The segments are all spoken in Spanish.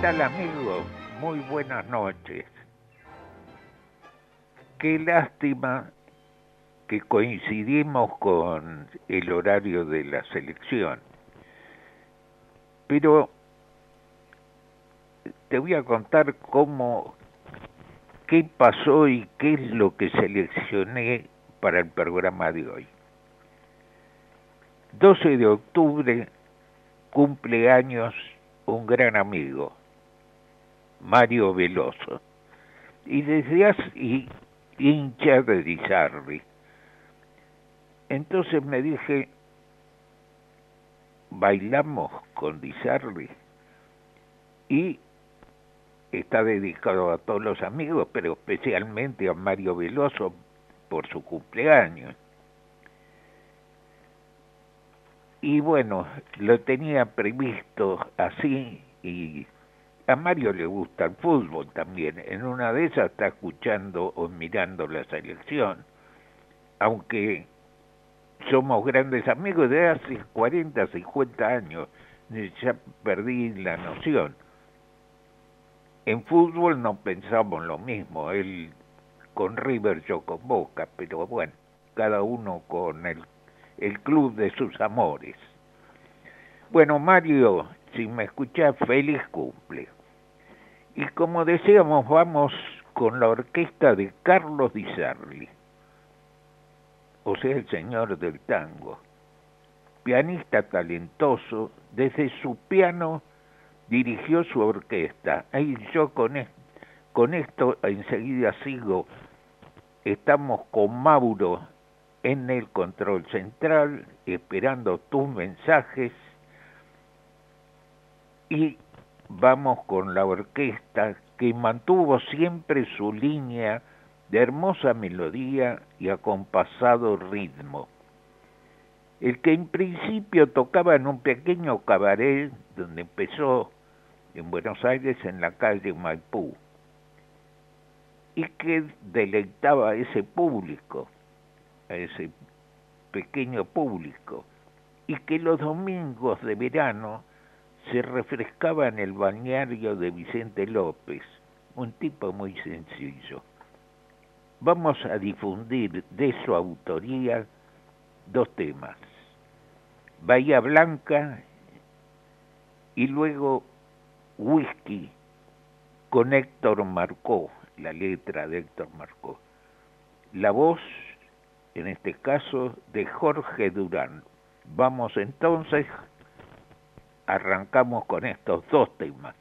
Tal amigos? Muy buenas noches. Qué lástima que coincidimos con el horario de la selección. Pero te voy a contar cómo, qué pasó y qué es lo que seleccioné para el programa de hoy. 12 de octubre, cumpleaños un gran amigo, Mario Veloso, y desde hace hincha de Di Entonces me dije, bailamos con Di y está dedicado a todos los amigos, pero especialmente a Mario Veloso por su cumpleaños. Y bueno, lo tenía previsto así y a Mario le gusta el fútbol también. En una de esas está escuchando o mirando la selección. Aunque somos grandes amigos de hace 40, 50 años, ya perdí la noción. En fútbol no pensamos lo mismo, él con River, yo con Boca, pero bueno, cada uno con el, club de sus amores. Bueno, Mario, si me escuchas, feliz cumple. Y como decíamos, vamos con la orquesta de Carlos Di Sarli, o sea, el señor del tango. Pianista talentoso, desde su piano dirigió su orquesta. Ahí yo con, con esto enseguida sigo. Estamos con Mauro en el control central, esperando tus mensajes. Y vamos con la orquesta que mantuvo siempre su línea de hermosa melodía y acompasado ritmo. El que en principio tocaba en un pequeño cabaret donde empezó en Buenos Aires en la calle Maipú y que deleitaba a ese público, a ese pequeño público, y que los domingos de verano se refrescaba en el balneario de Vicente López, un tipo muy sencillo. Vamos a difundir de su autoría dos temas, Bahía Blanca y luego Whisky con Héctor Marcó, la letra de Héctor Marcó. La voz, en este caso, de Jorge Durán. Vamos entonces arrancamos con estos dos temas.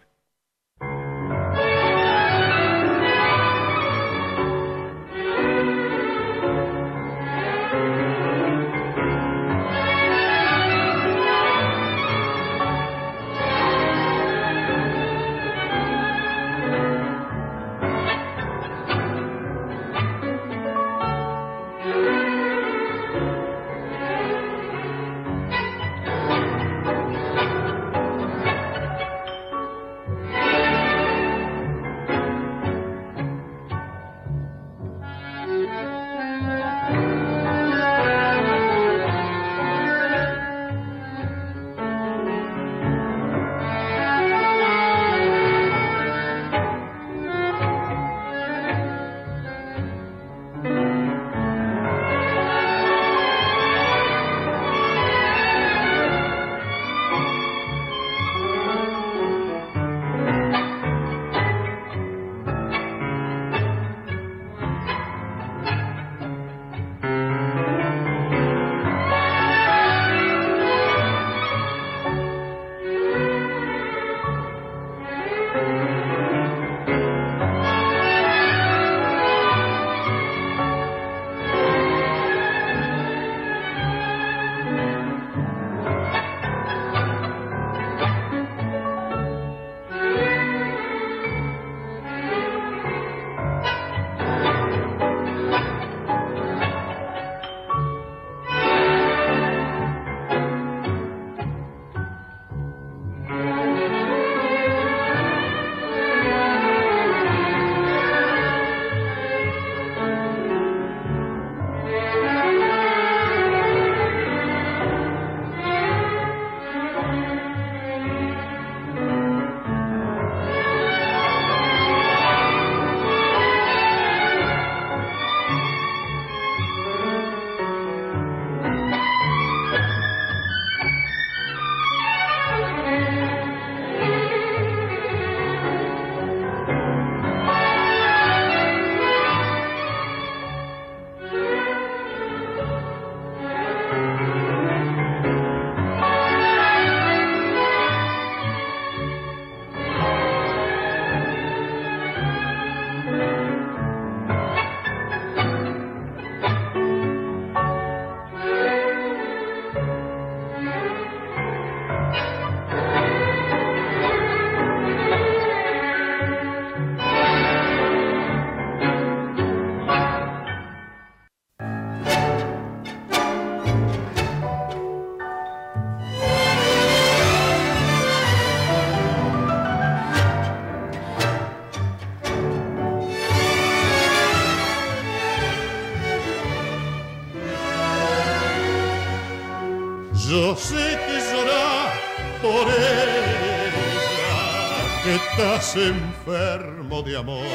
Estás enfermo de amor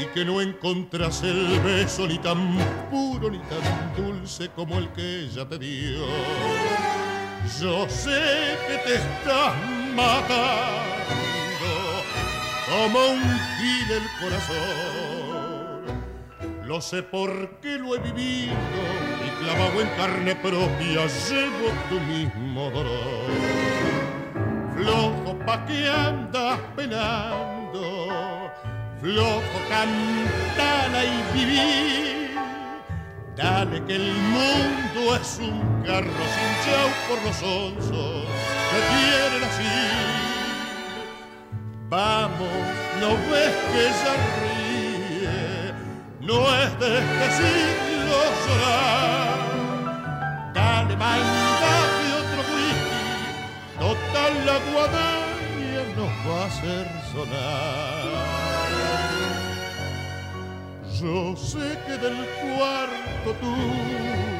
y que no encontras el beso ni tan puro ni tan dulce como el que ella te dio. Yo sé que te estás matando como un gil el corazón. Lo sé porque lo he vivido y clavado en carne propia llevo tu mismo dolor. Pa' que andas penando, flojo cantala y vivir. Dale que el mundo es un carro sin chau por los onzos que quieren así Vamos, no ves que ella ríe, no es de este siglo llorar. Dale, mandate otro whisky, total la guadaña nos va a hacer sonar. Yo sé que del cuarto tuyo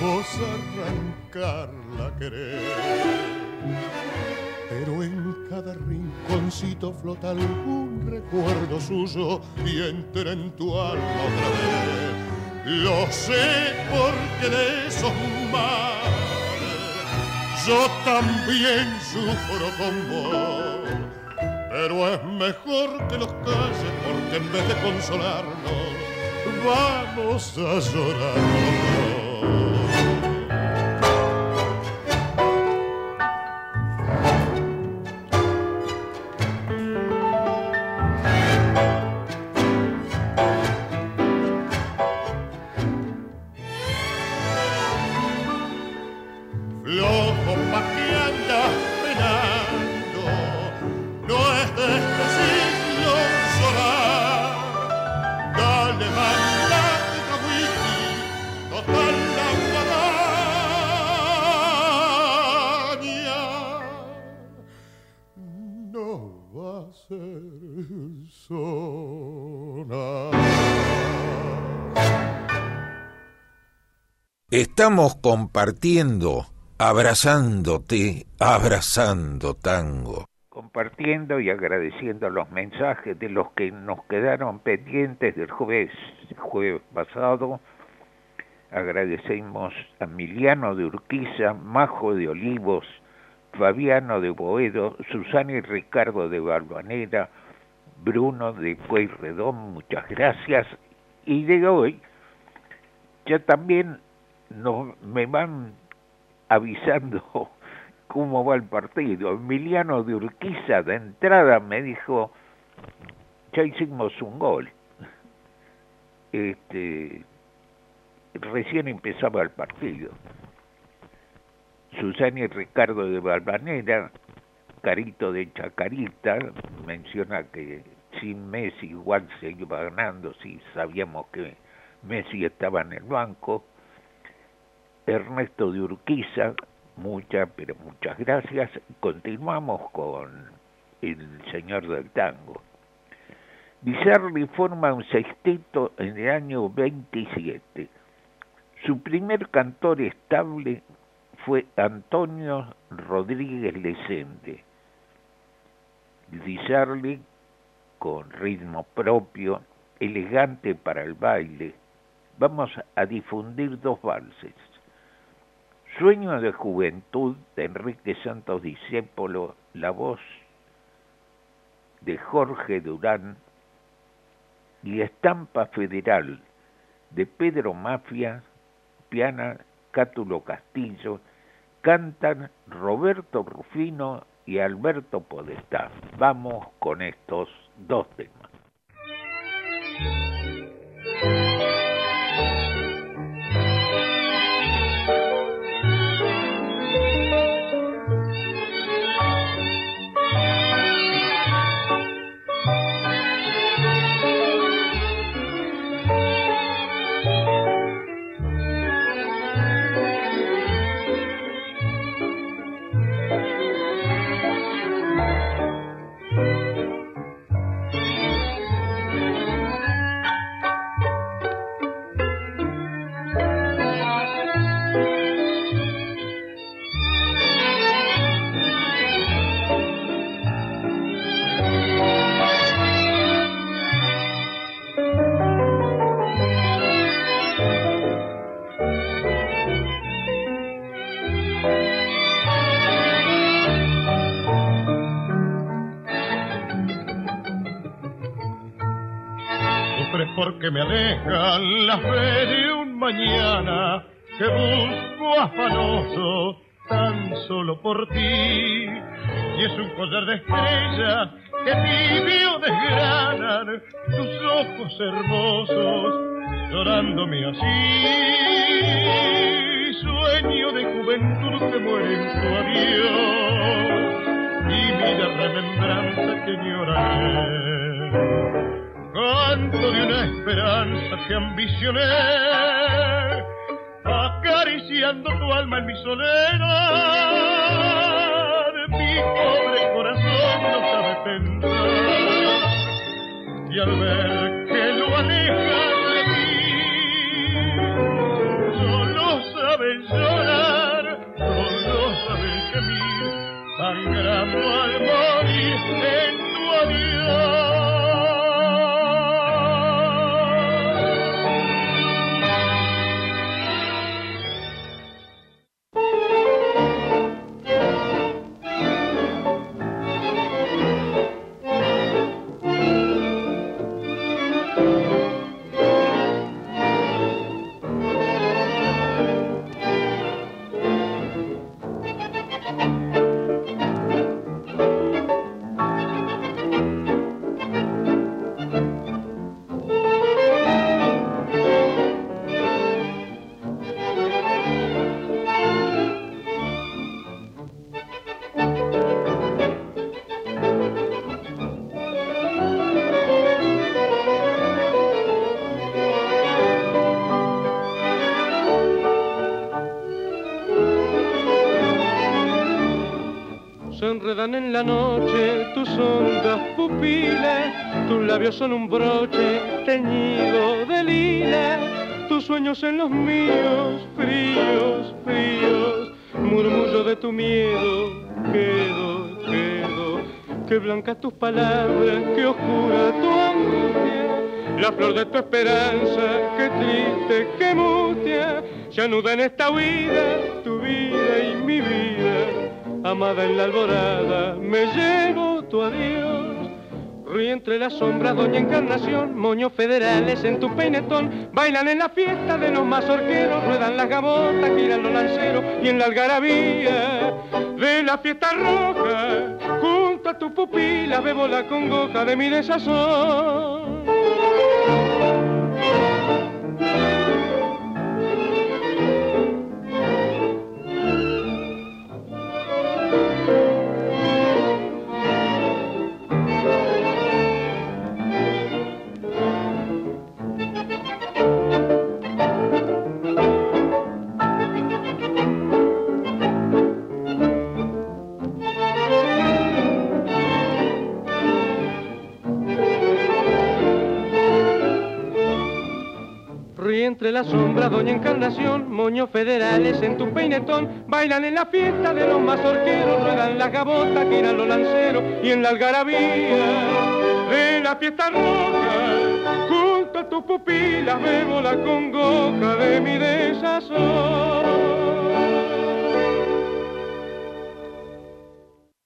vos arrancarla querer pero en cada rinconcito flota algún recuerdo suyo y entra en tu alma otra vez. Lo sé porque de esos mares yo también sufro con vos. Pero es mejor que los calles porque en vez de consolarnos vamos a llorar. Estamos compartiendo, abrazándote, abrazando tango. Compartiendo y agradeciendo los mensajes de los que nos quedaron pendientes del jueves, jueves pasado. Agradecemos a Emiliano de Urquiza, Majo de Olivos, Fabiano de Boedo, Susana y Ricardo de Balvanera, Bruno de Pueyrredón, muchas gracias. Y de hoy ya también no, me van avisando cómo va el partido. Emiliano de Urquiza de entrada me dijo, ya hicimos un gol. Este, recién empezaba el partido. Susana y Ricardo de Balvanera, Carito de Chacarita, menciona que sin Messi igual se iba ganando, si sabíamos que Messi estaba en el banco. Ernesto de Urquiza, muchas, pero muchas gracias. Continuamos con el señor del tango. Bizarri forma un sexteto en el año 27. Su primer cantor estable fue Antonio Rodríguez Lecente. Bizarri, con ritmo propio, elegante para el baile, vamos a difundir dos valses. Sueño de juventud de Enrique Santos Discépolo, la voz de Jorge Durán y Estampa Federal de Pedro Mafia, piana Cátulo Castillo, cantan Roberto Rufino y Alberto Podestá. Vamos con estos dos temas. Porque me alejan la fe de un mañana que busco afanoso tan solo por ti. Y es un collar de estrellas que tibio desgranan tus ojos hermosos, llorándome así sueño de juventud que muere en tu adiós y remembranza que lloraré. De una esperanza que ambicioné, acariciando tu alma en mi soledad. Mi pobre corazón no sabe pensar y al ver que lo aleja saben llorar, solo saben gemir, sangrando al morir en labios son un broche teñido de lila, tus sueños en los míos, fríos, fríos, murmullo de tu miedo, quedo, quedo, que blanca tus palabras, que oscura tu angustia, la flor de tu esperanza, que triste, que mutia, se anuda en esta huida, tu vida y mi vida amada en la alborada, me llevo tu adiós. Ríe entre las sombras, doña Encarnación, moños federales en tu peinetón, bailan en la fiesta de los mazorqueros, ruedan las gabotas, giran los lanceros y en la algarabía de la fiesta roja, junto a tu pupila bebo la congoja de mi desazón. Entre la sombra, doña Encarnación, moños federales en tu peinetón, bailan en la fiesta de los mazorqueros, ruedan las gabotas, giran los lanceros y en la algarabía de la fiesta roja, junto a tu pupila bebo la congoja de mi desazón.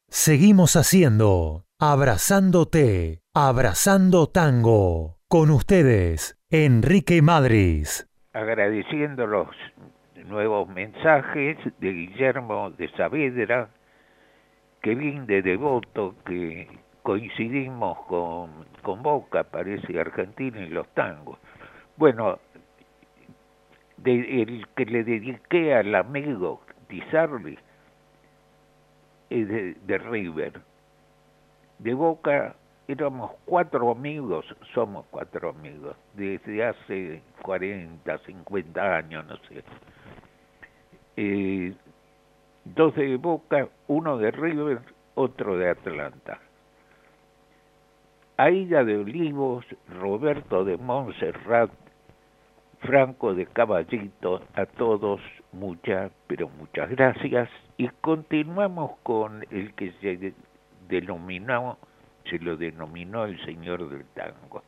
Seguimos haciendo Abrazándote, Abrazando Tango, con ustedes Enrique Madris. Agradeciendo los nuevos mensajes de Guillermo de Saavedra, que viene de devoto, que coincidimos con, con Boca, parece Argentina, y los tangos. Bueno, el que le dediqué al amigo Tizarli es de, de River. De Boca éramos cuatro amigos, somos cuatro amigos, desde hace 40, 50 años, no sé. Eh, dos de Boca, uno de River, otro de Atlanta. Aida de Olivos, Roberto de Montserrat, Franco de Caballito, a todos muchas, pero muchas gracias. Y continuamos con el que se denominó se lo denominó el señor del tango.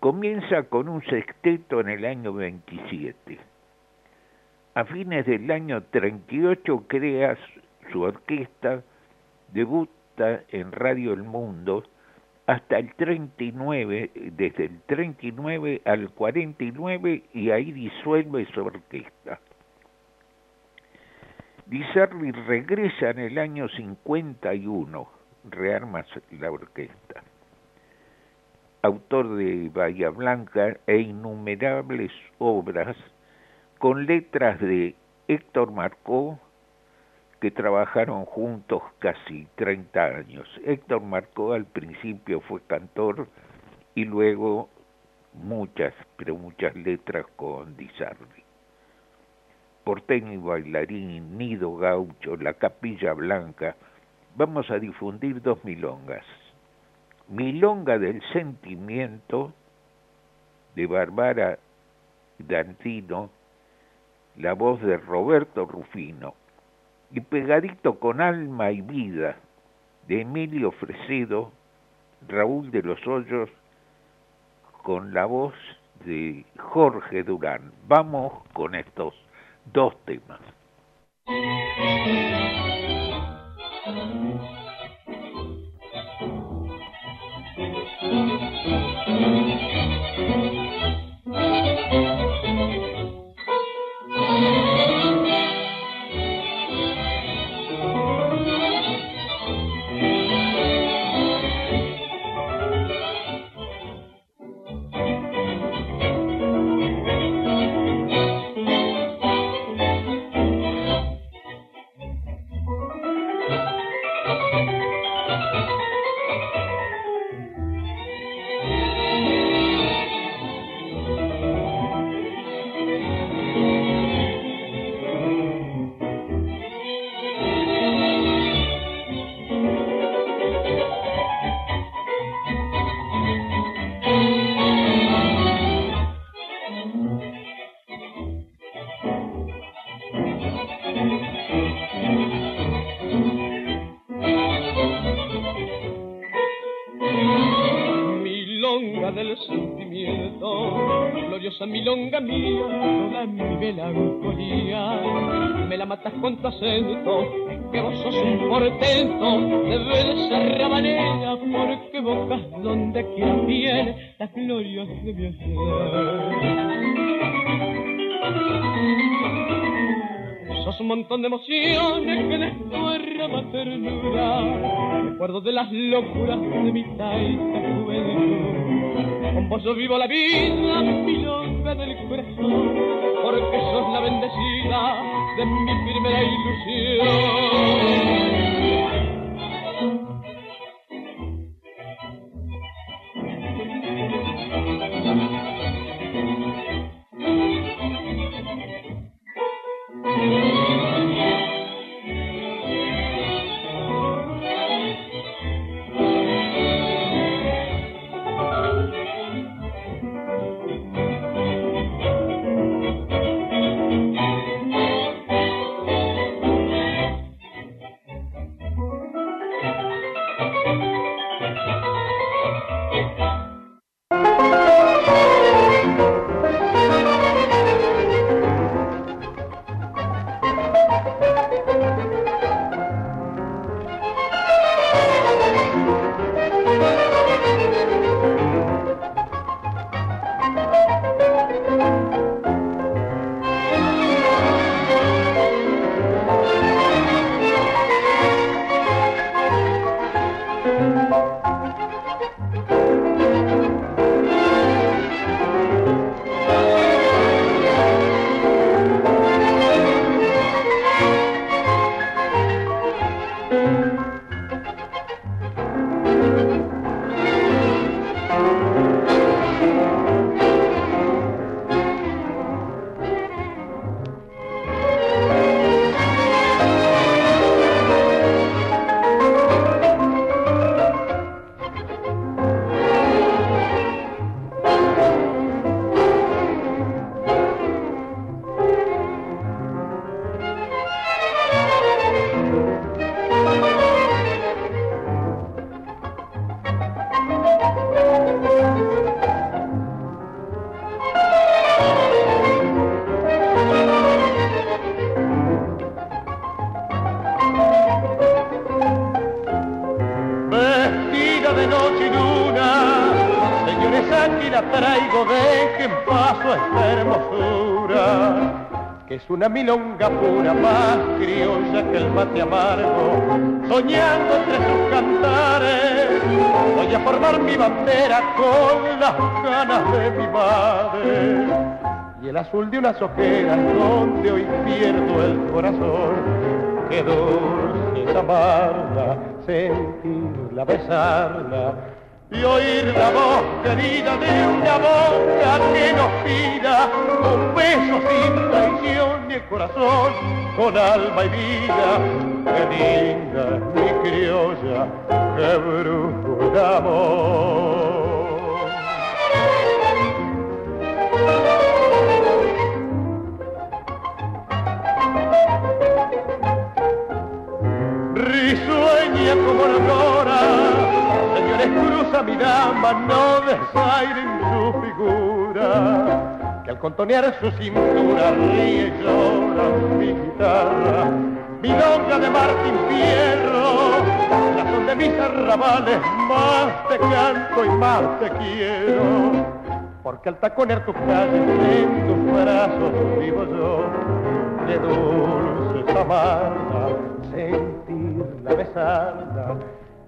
Comienza con un sexteto en el año 27. A fines del año 38 crea su orquesta, debuta en Radio El Mundo hasta el 39, desde el 39 al 49 y ahí disuelve su orquesta. Di regresa en el año 51, rearma la orquesta. Autor de Bahía Blanca e innumerables obras con letras de Héctor Marcó, que trabajaron juntos casi 30 años. Héctor Marcó al principio fue cantor y luego muchas, pero muchas letras con Di Porteño y bailarín, Nido Gaucho, La Capilla Blanca, vamos a difundir dos milongas. Milonga del Sentimiento de Barbara Dantino, la voz de Roberto Rufino y pegadito con alma y vida de Emilio Fresedo, Raúl de los Hoyos, con la voz de Jorge Durán. Vamos con estos dos temas. Milonga de mi Sos un montón de emociones que despuerra ternura, recuerdo de las locuras de mi taita juventud. Con vos yo vivo la vida, milonga del corazón, porque sos la bendecida de mi primera ilusión. Pura más criolla que el mate amargo, soñando entre sus cantares, voy a formar mi bandera con las ganas de mi madre. Y el azul de unas ojeras donde hoy pierdo el corazón, que dulce es amarla, sentirla, besarla, y oír la voz querida de una boca que nos pida un beso sin traición y corazón con alma y vida. Qué linda mi criolla, qué brujo amor. Risueña como la señores, cruza mi dama, no desairen su figura, al contonear su cintura ríe y llora mi guitarra, mi longa de Martín Fierro, la son de mis arrabales, más te canto y más te quiero. Porque al taconear tus calles en tus brazos vivo yo, de dulce amarga, sentirla, besarla,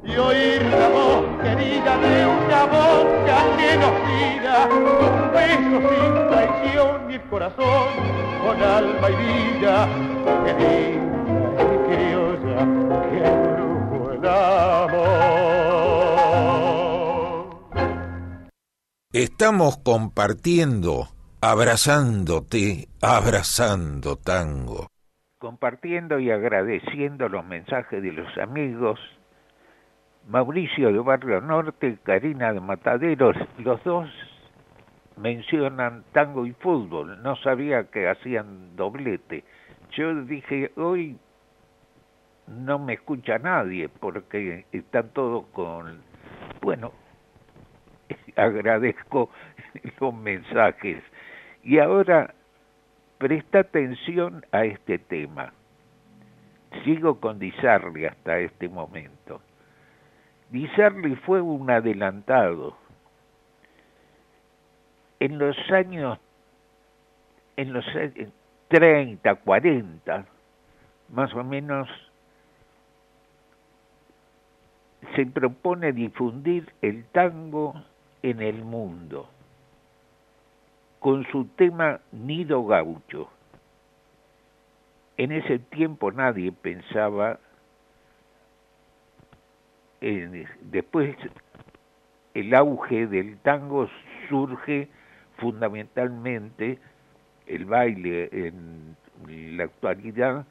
y oír la voz querida de una boca que nos pida un beso sin traición y el corazón con alma y vida que linda y criolla que brujo el amor Estamos compartiendo, abrazándote, abrazando tango. Compartiendo y agradeciendo los mensajes de los amigos Mauricio de Barrio Norte, Karina de Mataderos, los dos mencionan tango y fútbol, no sabía que hacían doblete. Yo dije, hoy no me escucha nadie porque están todos con... Bueno, agradezco los mensajes. Y ahora presta atención a este tema. Sigo con Dizarri hasta este momento. Di fue un adelantado. En los años, en los 30, 40, más o menos, se propone difundir el tango en el mundo con su tema Nido Gaucho. En ese tiempo nadie pensaba después el auge del tango surge fundamentalmente el baile en la actualidad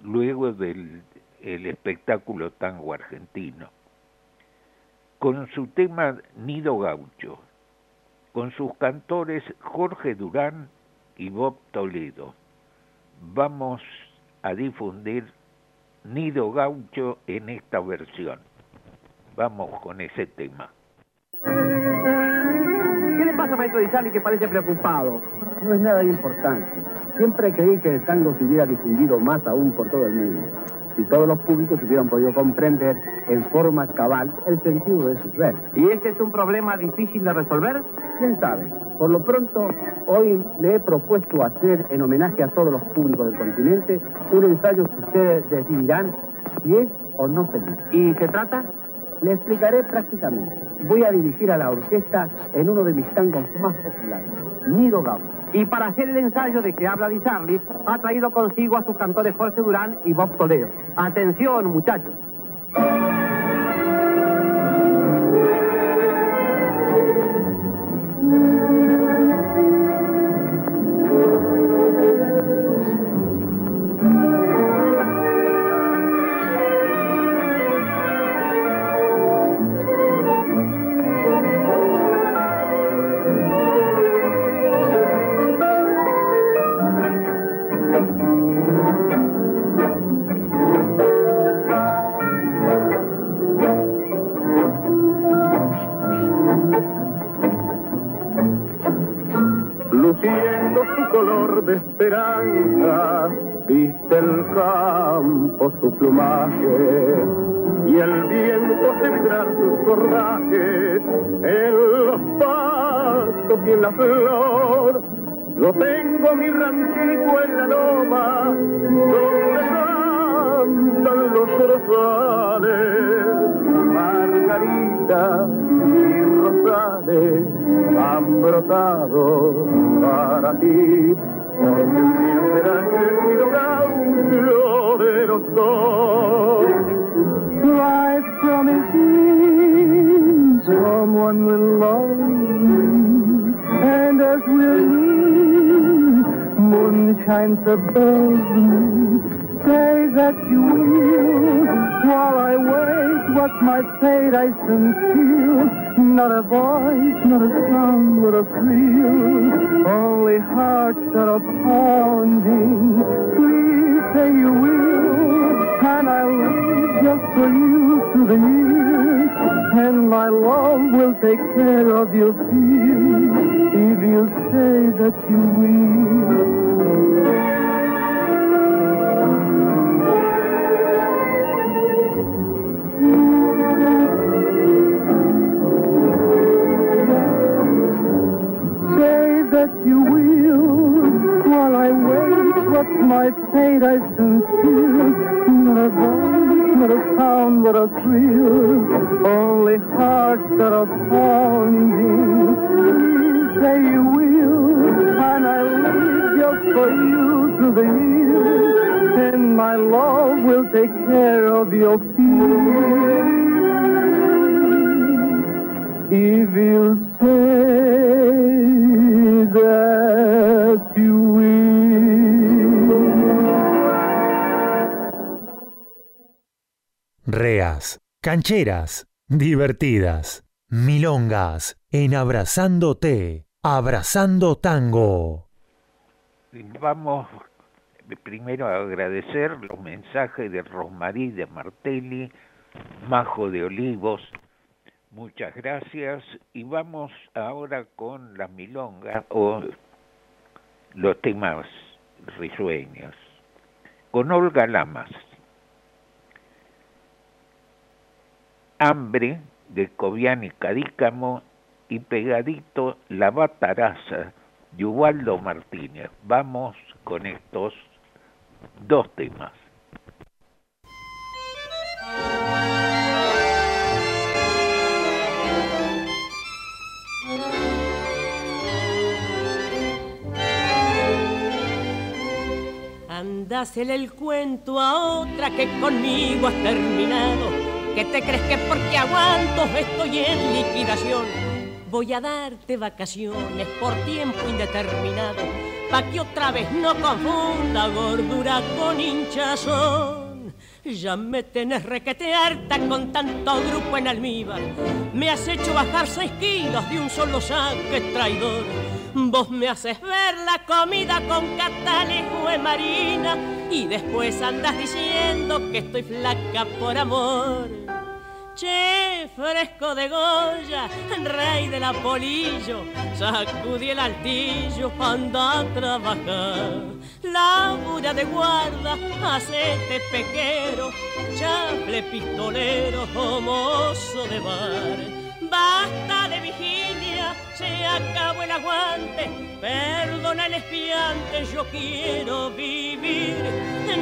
luego del espectáculo tango argentino. Con su tema Nido Gaucho con sus cantores Jorge Durán y Bob Toledo vamos a difundir Nido Gaucho en esta versión. Vamos con ese tema. ¿Qué le pasa, maestro Di que parece preocupado? No es nada importante. Siempre creí que el tango se hubiera difundido más aún por todo el mundo si todos los públicos hubieran podido comprender en forma cabal el sentido de sus versos. ¿Y este es un problema difícil de resolver? ¿Quién sabe? Por lo pronto, hoy le he propuesto hacer, en homenaje a todos los públicos del continente, un ensayo que ustedes decidirán si es o no feliz. ¿Y se trata? Le explicaré prácticamente. Voy a dirigir a la orquesta en uno de mis tangos más populares, Nido Gaucho. Y para hacer el ensayo de que habla Di Sarli, ha traído consigo a sus cantores Jorge Durán y Bob Toledo. Atención, muchachos. Viste el campo su plumaje y el viento sembrar sus cordajes en los pastos y en la flor. Yo tengo mi ranchito en la loma, donde cantan los rosales, margaritas y rosales han brotado para ti. Promises someone will love me, and as we'll meet, moon shines above me. Say that you will, while I wait, what's my fate I conceal. Not a voice, not a sound, but a thrill. Only hearts that are pounding. Please say you will, and I'll live just for you through the years. And my love will take care of your fears if you say that you will. That you will. While I wait, what's my fate I conceal? Not a voice, not a sound, but a thrill. Only hearts that are pounding. Please say you will, and I'll live just for you through the years. And my love will take care of your fears. If you say Reas, cancheras, divertidas, milongas, en Abrazándote, Abrazando Tango. Vamos primero a agradecer los mensajes de Rosmarí de Martelli, Majo de Olivos, Muchas gracias y vamos ahora con la milonga o los temas risueños. Con Olga Lamas. Hambre de Cobian y Cadícamo y pegadito La Bataraza de Ubaldo Martínez. Vamos con estos dos temas. Dásele el cuento a otra que conmigo has terminado. Que te crees que porque aguanto estoy en liquidación. Voy a darte vacaciones por tiempo indeterminado. Pa' que otra vez no confunda gordura con hinchazón. Ya me tenés requete harta con tanto grupo en almíbar. Me has hecho bajar seis kilos de un solo saque traidor Vos me haces ver la comida con catalejo de marina y después andas diciendo que estoy flaca por amor. Che, fresco de Goya, rey de la polillo, sacudí el altillo, anda a trabajar. Labura de guarda, hacete pequero, chafle pistolero, mozo de bar Basta de vigilia, se acabó el aguante. Perdona el espiante, yo quiero vivir.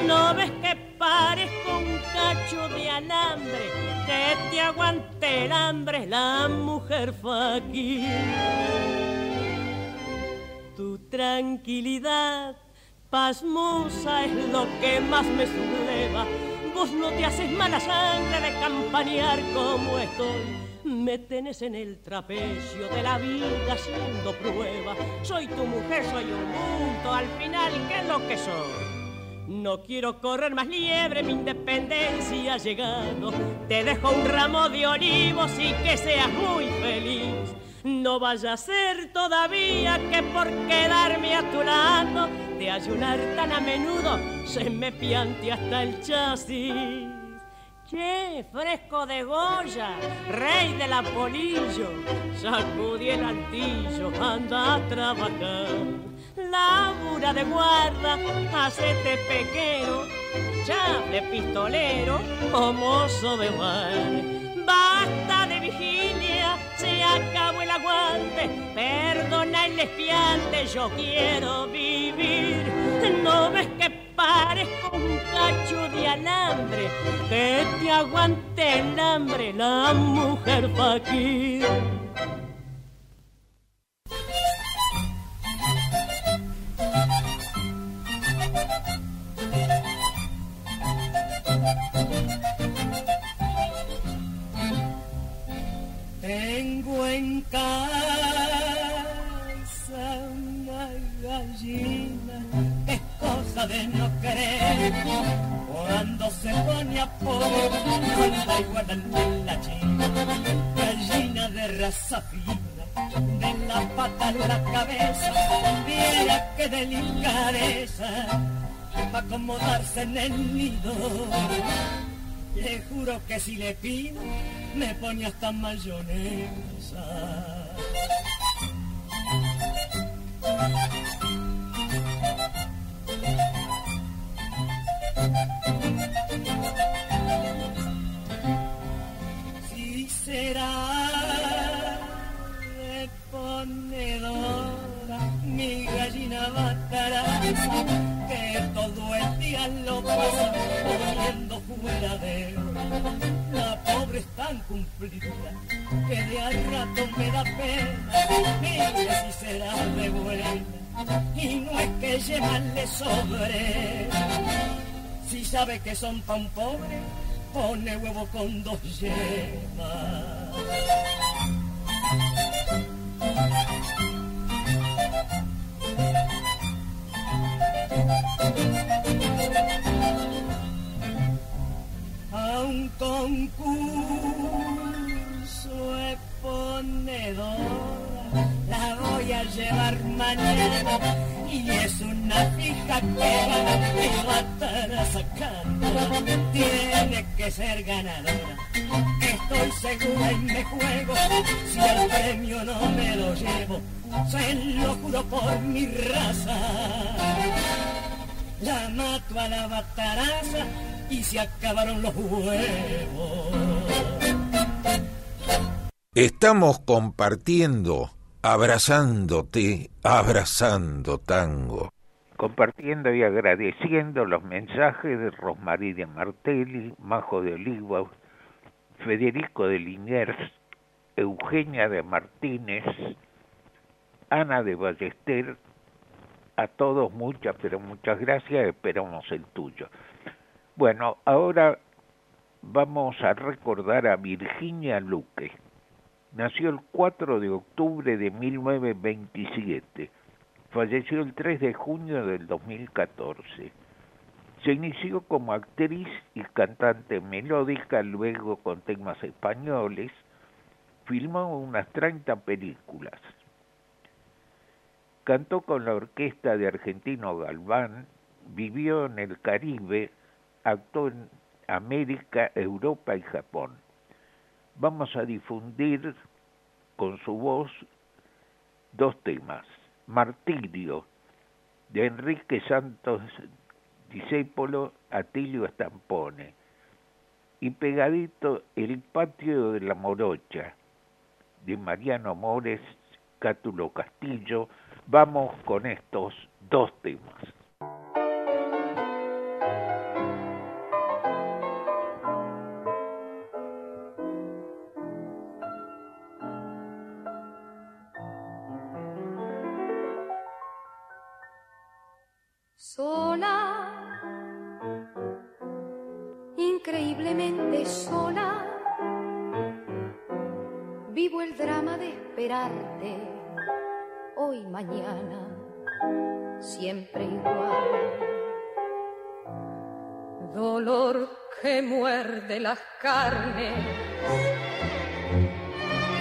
No ves que parezco un cacho de alambre, que te aguante el hambre, la mujer aquí. Tu tranquilidad pasmosa es lo que más me subleva. Vos no te haces mala sangre de campanear como estoy me tenés en el trapecio de la vida haciendo prueba. Soy tu mujer, soy un mundo, al final, ¿qué es lo que soy? No quiero correr más liebre, mi independencia ha llegado. Te dejo un ramo de olivos y que seas muy feliz. No vaya a ser todavía que por quedarme a tu lado, de ayunar tan a menudo, se me piante hasta el chasis. Che, fresco de Goya, rey de la polillo, sacudí el altillo, anda a trabajar. Labura de guarda, hacete pequero, chable pistolero o mozo de bar. Basta de vigilia, se acabó el aguante, perdona el espiante, yo quiero vivir. No ves que parezco un cacho de alambre, que te aguante el hambre la mujer faquir. En el nido. Le juro que si le pido, me pone hasta mayonesa. Que son tan pobres, pone huevo con dos yemas. Sacando tiene que ser ganadora estoy segura y me juego si el premio no me lo llevo se lo juro por mi raza la mato a la bataraza y se acabaron los huevos. Estamos compartiendo, abrazándote, abrazando tango. Compartiendo y agradeciendo los mensajes de Rosmarie de Martelli, Majo de Oliva, Federico de Liniers, Eugenia de Martínez, Ana de Ballester, a todos muchas, pero muchas gracias, esperamos el tuyo. Bueno, ahora vamos a recordar a Virginia Luque. Nació el 4 de octubre de 1927. Falleció el 3 de junio del 2014. Se inició como actriz y cantante melódica, luego con temas españoles. Filmó unas 30 películas. Cantó con la orquesta de Argentino Galván, vivió en el Caribe, actuó en América, Europa y Japón. Vamos a difundir con su voz dos temas. Martirio, de Enrique Santos Discépolo, Atilio Estampone. Y pegadito El patio de la Morocha, de Mariano Mores, Cátulo Castillo. Vamos con estos dos temas. Increíblemente sola, vivo el drama de esperarte hoy, mañana, siempre igual. Dolor que muerde las carnes,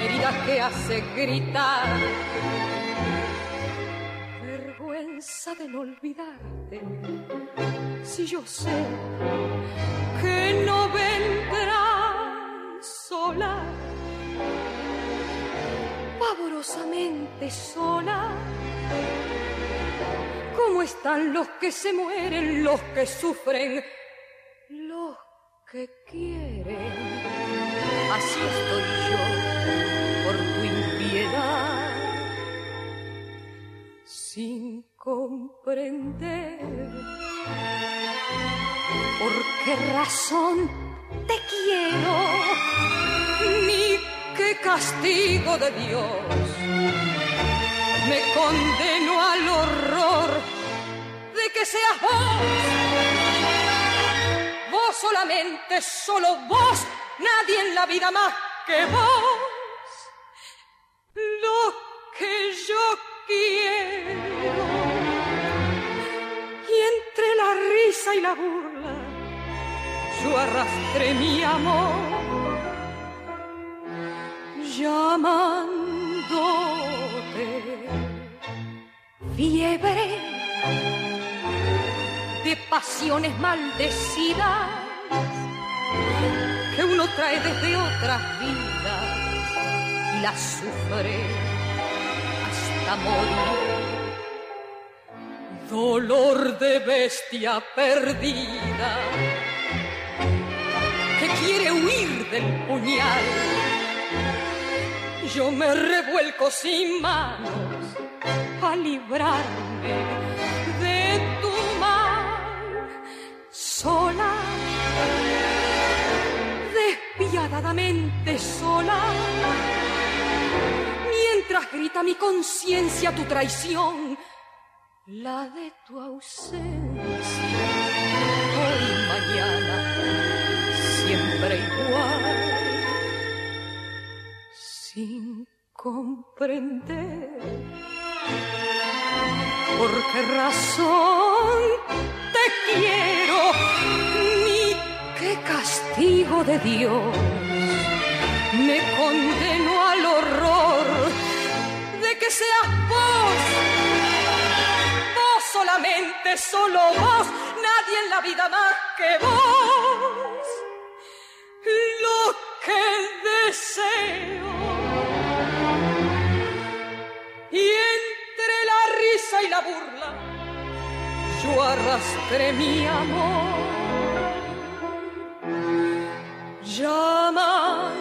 herida que hace gritar vergüenza de no olvidarte. Si yo sé que no vendrás sola, pavorosamente sola. ¿Cómo están los que se mueren, los que sufren qué razón te quiero, ni qué castigo de Dios me condeno al horror de que seas vos. Vos solamente, solo vos, nadie en la vida más que vos. Lo que yo quiero. Y entre la risa y la burla, yo arrastré mi amor, llamándote fiebre de pasiones maldecidas que uno trae desde otras vidas y las sufre hasta morir. Dolor de bestia perdida del puñal. Yo me revuelco sin manos a librarme de tu mal sola, despiadadamente sola. Mientras grita mi conciencia tu traición, la de tu ausencia, hoy mañana, siempre igual, sin comprender por qué razón te quiero, ni qué castigo de Dios me condeno al horror de que seas vos, vos solamente, solo vos, nadie en la vida más que vos, lo que deseo. Y entre la risa y la burla, yo arrastré mi amor, llamándote.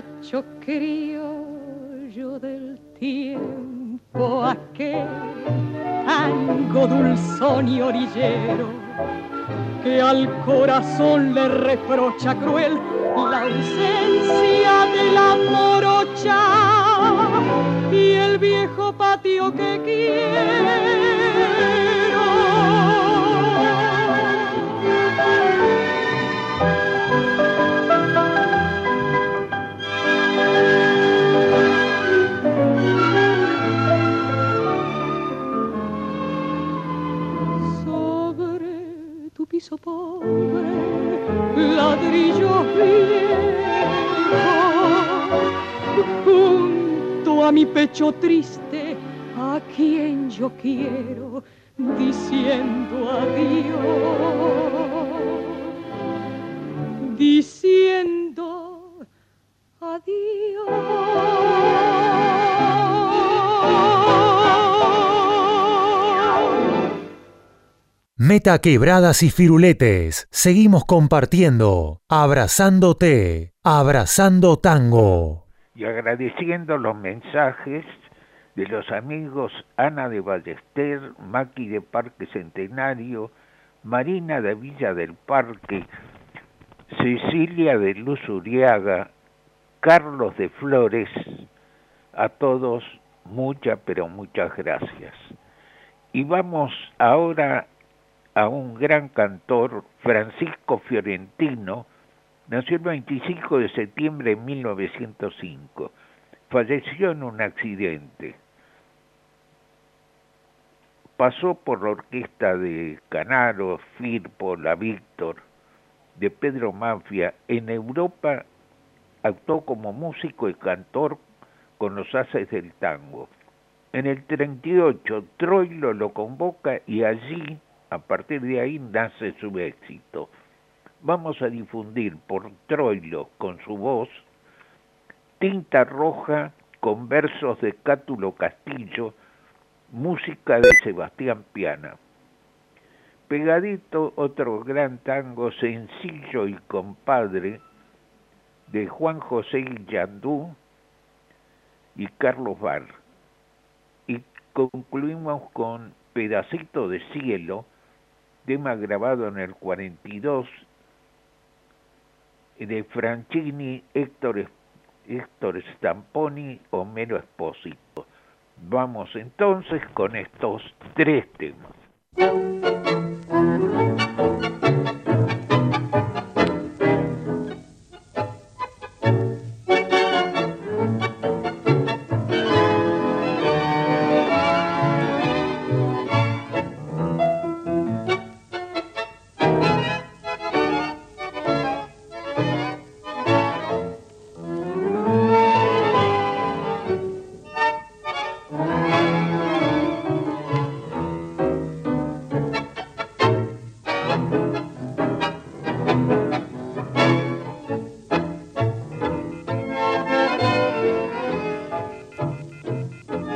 Muchacho criollo del tiempo aquel, tango dulzón y orillero, que al corazón le reprocha cruel la ausencia de la morocha y el viejo patio que quiero pobre, ladrillo viejo, junto a mi pecho triste, a quien yo quiero, diciendo adiós, diciendo adiós. Meta quebradas y firuletes. Seguimos compartiendo, abrazándote, abrazando tango. y agradeciendo los mensajes de los amigos Ana de Ballester, Maki de Parque Centenario, Marina de Villa del Parque, Cecilia de Luz Uriaga, Carlos de Flores, a todos muchas, pero muchas gracias. Y vamos ahora a un gran cantor, Francisco Fiorentino, nació el 25 de septiembre de 1905, falleció en un accidente. Pasó por la orquesta de Canaro, Firpo, La Víctor, de Pedro Mafia. En Europa actuó como músico y cantor con los haces del tango. En el 38 Troilo lo convoca y allí, a partir de ahí, nace su éxito. Vamos a difundir por Troilo con su voz Tinta Roja con versos de Cátulo Castillo, música de Sebastián Piana. Pegadito otro gran tango sencillo y compadre de Juan José Yandú y Carlos Bar. Y concluimos con Pedacito de Cielo, tema grabado en el 42 de Franchini, Héctor, Héctor Stamponi, Homero Espósito. Vamos entonces con estos tres temas.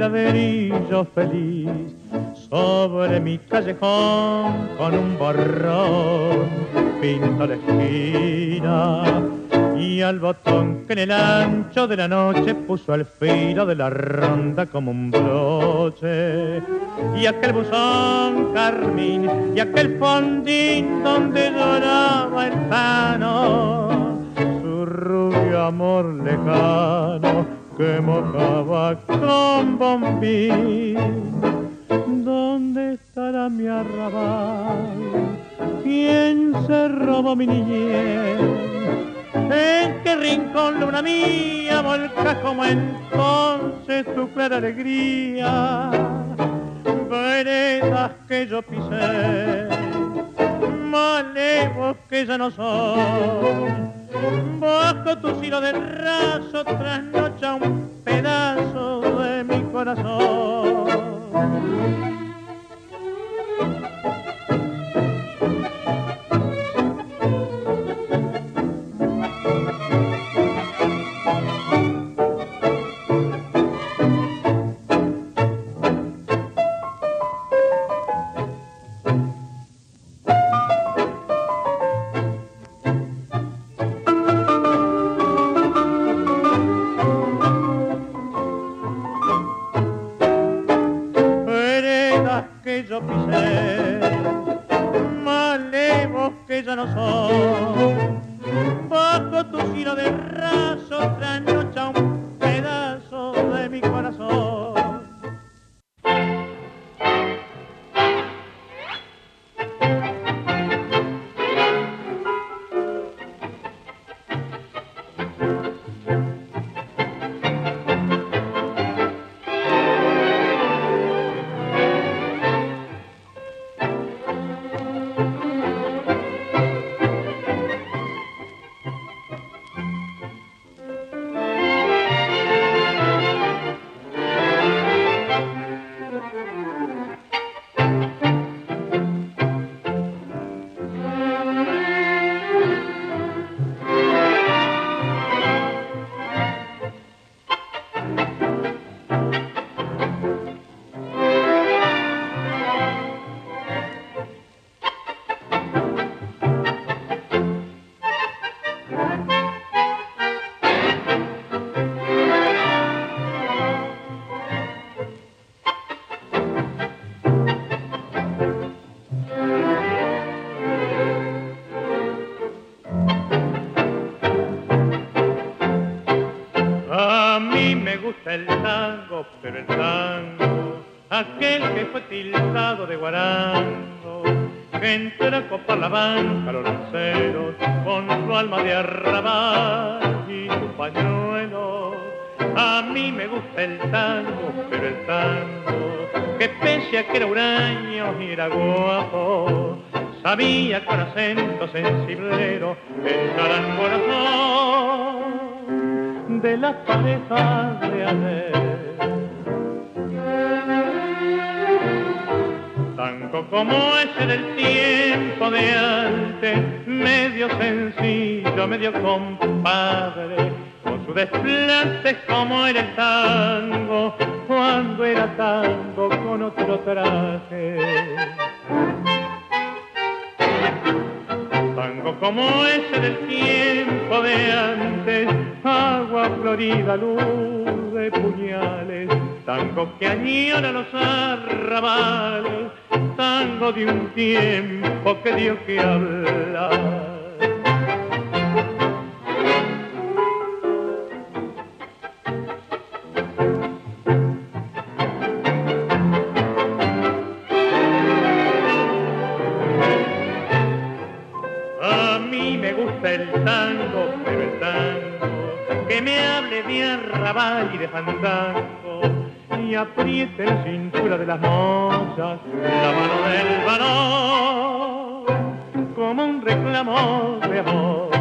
ladrillo feliz sobre mi callejón con un borrón. Pinto la esquina y al botón que en el ancho de la noche puso al filo de la ronda como un broche. Y aquel buzón carmín y aquel fondín donde lloraba el pano su rubio amor lejano que mojaba con bombín ¿Dónde estará mi arrabal? ¿Quién se robó mi niñez? ¿En qué rincón luna mía volca como entonces tu clara alegría? Veredas que yo pisé, malevos que ya no son. Bajo tu hilo de raso trasnocha un pedazo de mi corazón. Alma de arrabal y su pañuelo. A mí me gusta el tango, pero el tango, que pese a que era huraño y era guapo, sabía con acento sensiblero entrar al corazón de las parejas de ayer. Tango como ese del tiempo de antes, medio sencillo, medio compadre, con su desplante como era el tango, cuando era tango con otro traje. Tango como ese del tiempo de antes, agua florida, luz de puñales, tango que añora los arrabales, tango de un tiempo que dio que hablar. A mí me gusta el tango, pero el tango que me hable de arrabal y de fandango y apriete la cintura de las mozas, la mano del varón, como un reclamo de amor.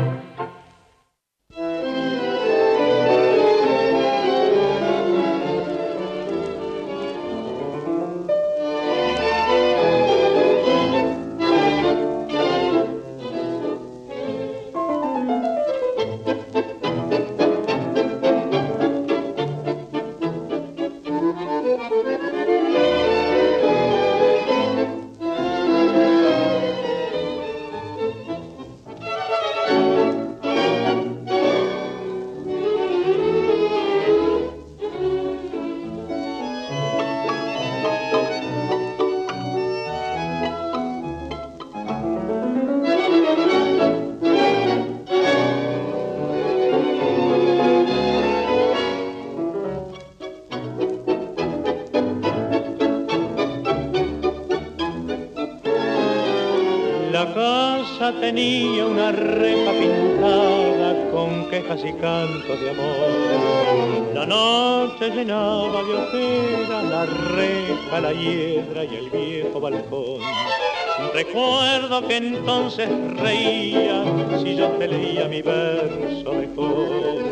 Tenía una reja pintada con quejas y cantos de amor. La noche llenaba de ojeras la reja, la hiedra y el viejo balcón. Recuerdo que entonces reía si yo te leía mi verso de cor.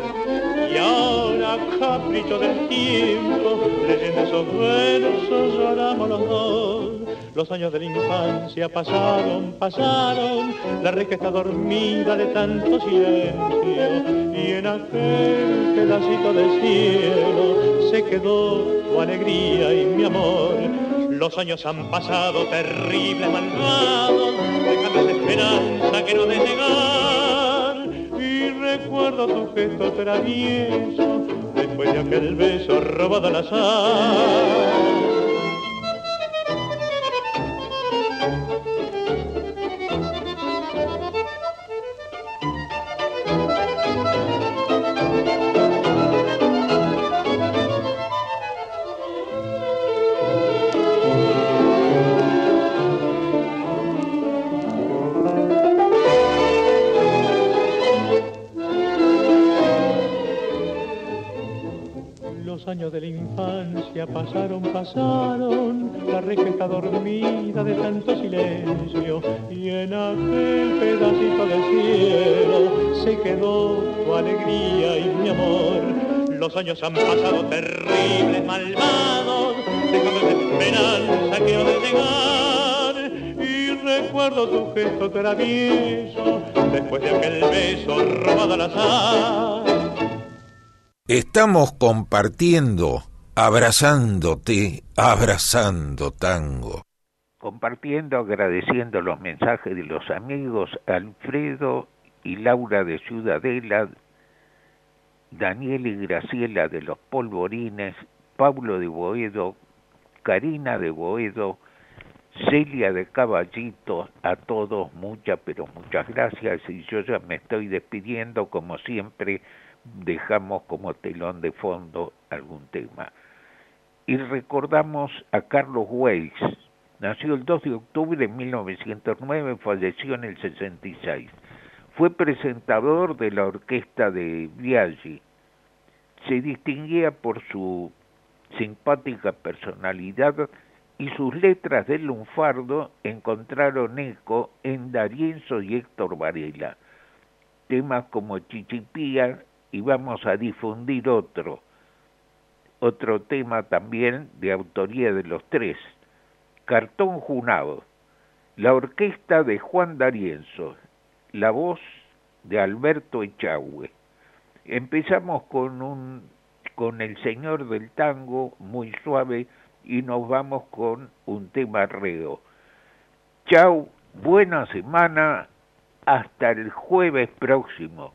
Y ahora, capricho del tiempo, leyendo esos versos lloramos los dos. Los años de la infancia pasaron, pasaron, la reja está dormida de tanto silencio y en aquel pedacito de cielo se quedó tu alegría y mi amor. Los años han pasado terribles, malvados, déjame esa esperanza que no de llegar y recuerdo tu gesto travieso después de aquel beso robado al azar. Infancia pasaron, pasaron, la reja está dormida de tanto silencio y en aquel pedacito de cielo se quedó tu alegría y mi amor. Los años han pasado terribles, malvados, dejando esperanza que no de llegar y recuerdo tu gesto travieso después de aquel beso robado al azar Estamos compartiendo, abrazándote, abrazando tango. Compartiendo, agradeciendo los mensajes de los amigos Alfredo y Laura de Ciudadela, Daniel y Graciela de los Polvorines, Pablo de Boedo, Karina de Boedo, Celia de Caballito, a todos muchas, pero muchas gracias y yo ya me estoy despidiendo como siempre dejamos como telón de fondo algún tema. Y recordamos a Carlos Weiss. Nació el 2 de octubre de 1909, falleció en el 66. Fue presentador de la orquesta de Biaggi. Se distinguía por su simpática personalidad y sus letras del lunfardo encontraron eco en Darienzo y Héctor Varela. Temas como Chichipía y vamos a difundir otro, otro tema también de autoría de los tres, Cartón Junado, la orquesta de Juan D'Arienzo, la voz de Alberto Echagüe. Empezamos con un con el señor del tango muy suave y nos vamos con un tema reo. Chau, buena semana, hasta el jueves próximo.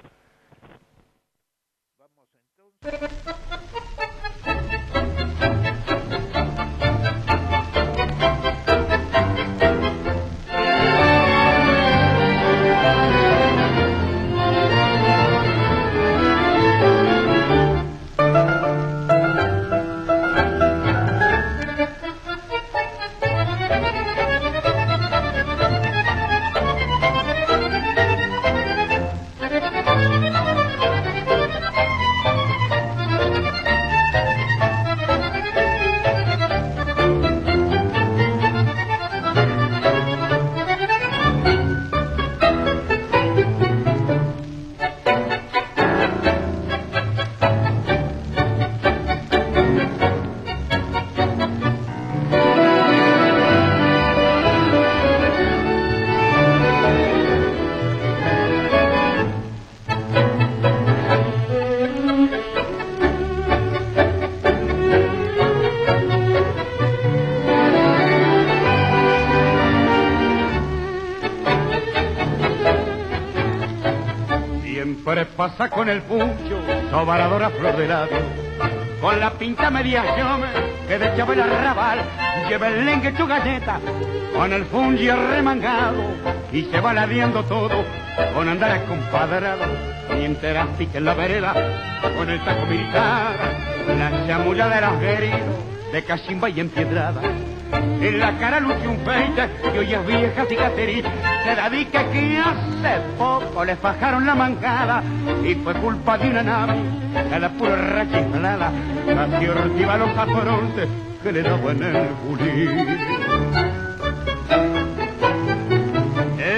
Pasa con el pucho, sobaradora flor de labio, con la pinta media llome que de el arrabal, lleva el lengue tu galleta, con el fungi remangado, y se va ladeando todo, con andar compadrado, mientras pique en la vereda, con el taco militar, la chamulla de los de cachimba y empiedrada en la cara luce un peite y hoy es vieja cicatriz. Se la que hace poco le fajaron la mancada y fue culpa de una nave a la pura rachiflada. Casi ortiva los afrontes que le daban el bulín.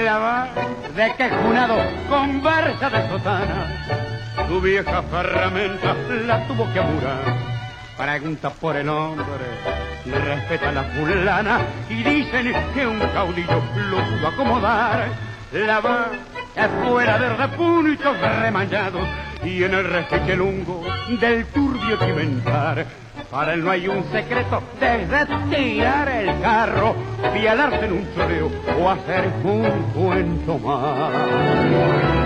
La va de que junado conversa de sotana, tu vieja ferramenta la tuvo que amurar pregunta por el hombre, respeta a la fulana y dicen que un caudillo lo pudo acomodar. La va fuera de repuntos remañados y en el respeto lungo del turbio cimentar. Para él no hay un secreto desde tirar el carro, pialarse en un choreo o hacer un cuento más.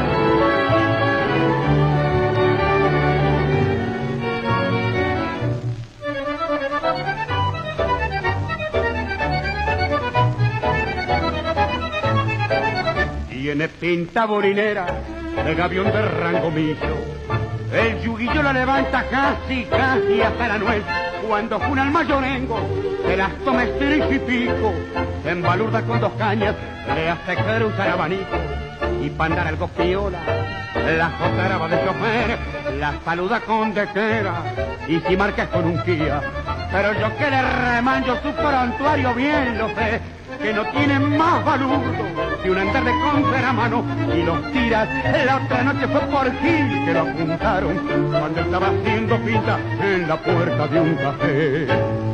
Tiene pinta borinera el gavión de rango El yuguillo la levanta casi, casi hasta la nuez. Cuando juna el mayorengo, se las toma estrella y pico. En balurda con dos cañas, le hace caer un abanico y para andar algo piola. La jotaraba de chofer, la saluda con dequera y si marca con un Kia. Pero yo que le remanjo su prontuario bien lo sé, que no tiene más valor que un andar de contra a mano y los tiras. La otra noche fue por Gil que lo apuntaron cuando estaba haciendo pinta en la puerta de un café.